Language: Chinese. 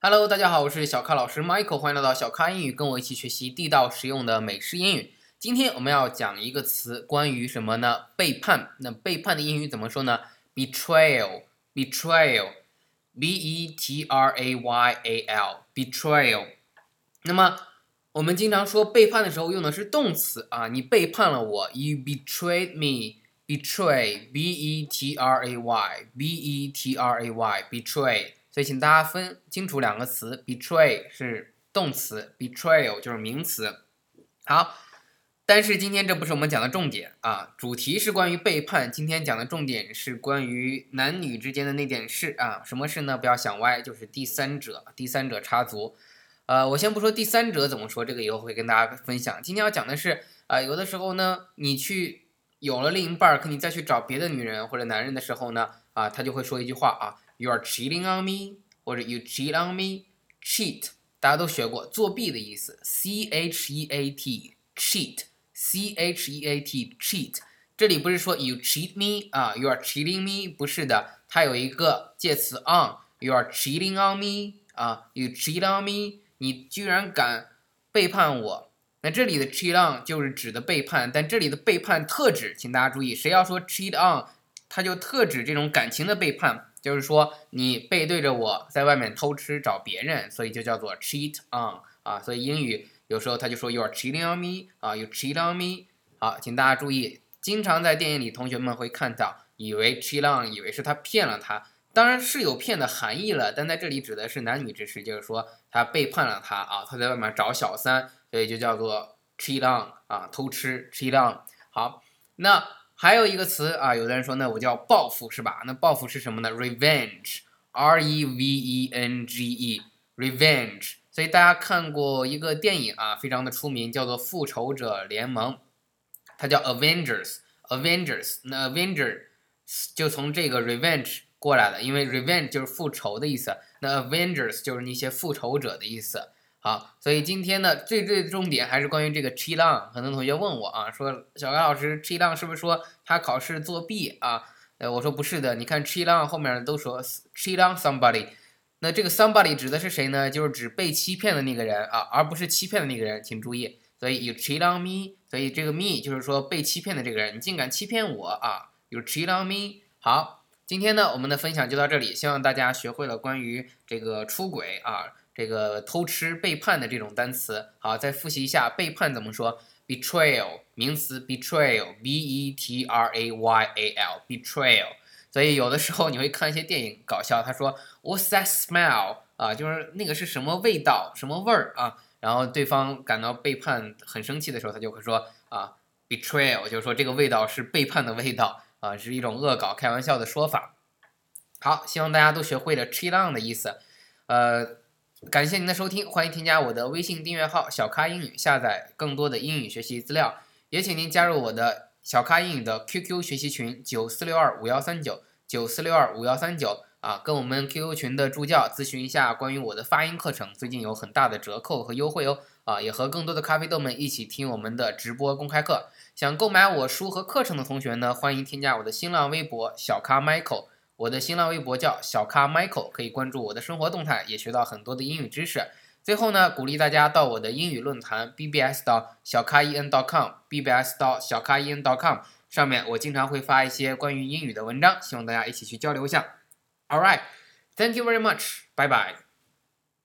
Hello，大家好，我是小咖老师 Michael，欢迎来到小咖英语，跟我一起学习地道实用的美式英语。今天我们要讲一个词，关于什么呢？背叛。那背叛的英语怎么说呢？Betrayal，betrayal，b e t r a y a l，betrayal。那么我们经常说背叛的时候用的是动词啊，你背叛了我，You betrayed me，betray，b e t r a y，b e t r a y，betray。所以，请大家分清楚两个词，betray 是动词，betrayal 就是名词。好，但是今天这不是我们讲的重点啊，主题是关于背叛。今天讲的重点是关于男女之间的那点事啊，什么事呢？不要想歪，就是第三者，第三者插足。呃，我先不说第三者怎么说，这个以后会跟大家分享。今天要讲的是啊，有的时候呢，你去有了另一半，可你再去找别的女人或者男人的时候呢，啊，他就会说一句话啊。You are cheating on me，或者 you cheat on me，cheat 大家都学过，作弊的意思，c h e a t，cheat，c h e a t，cheat。这里不是说 you cheat me 啊，you are cheating me，不是的，它有一个介词 on，you are cheating on me 啊，you cheat on me，你居然敢背叛我。那这里的 cheat on 就是指的背叛，但这里的背叛特指，请大家注意，谁要说 cheat on，它就特指这种感情的背叛。就是说，你背对着我在外面偷吃找别人，所以就叫做 cheat on 啊。所以英语有时候他就说 you are cheating on me 啊，you cheat on me。好，请大家注意，经常在电影里同学们会看到，以为 cheat on 以为是他骗了他，当然是有骗的含义了，但在这里指的是男女之事，就是说他背叛了他啊，他在外面找小三，所以就叫做 cheat on 啊，偷吃 cheat on。好，那。还有一个词啊，有的人说那我叫报复是吧？那报复是什么呢？Revenge，R E V E N G E，Revenge。所以大家看过一个电影啊，非常的出名，叫做《复仇者联盟》，它叫 Avengers，Avengers。那 Avengers 就从这个 Revenge 过来的，因为 Revenge 就是复仇的意思，那 Avengers 就是那些复仇者的意思。好，所以今天呢最最重点还是关于这个 cheat on。很多同学问我啊，说小白老师 cheat on 是不是说他考试作弊啊？呃，我说不是的，你看 cheat on 后面都说 cheat on somebody，那这个 somebody 指的是谁呢？就是指被欺骗的那个人啊，而不是欺骗的那个人，请注意。所以 you cheat on me，所以这个 me 就是说被欺骗的这个人，你竟敢欺骗我啊？You cheat on me。好，今天呢我们的分享就到这里，希望大家学会了关于这个出轨啊。这个偷吃、背叛的这种单词，好，再复习一下背叛怎么说？betrayal 名词，betrayal，b e t r a y a l，betrayal。所以有的时候你会看一些电影搞笑，他说 What's that smell？啊，就是那个是什么味道、什么味儿啊？然后对方感到背叛、很生气的时候，他就会说啊，betrayal，就是说这个味道是背叛的味道啊，是一种恶搞、开玩笑的说法。好，希望大家都学会了 cheat on 的意思，呃。感谢您的收听，欢迎添加我的微信订阅号“小咖英语”，下载更多的英语学习资料。也请您加入我的小咖英语的 QQ 学习群：九四六二五幺三九九四六二五幺三九啊，跟我们 QQ 群的助教咨询一下关于我的发音课程，最近有很大的折扣和优惠哦啊，也和更多的咖啡豆们一起听我们的直播公开课。想购买我书和课程的同学呢，欢迎添加我的新浪微博“小咖 Michael”。我的新浪微博叫小咖 Michael，可以关注我的生活动态，也学到很多的英语知识。最后呢，鼓励大家到我的英语论坛 bbs 到小咖 en.com，bbs 到小咖 en.com 上面，我经常会发一些关于英语的文章，希望大家一起去交流一下。All right. Thank you very much. Bye bye.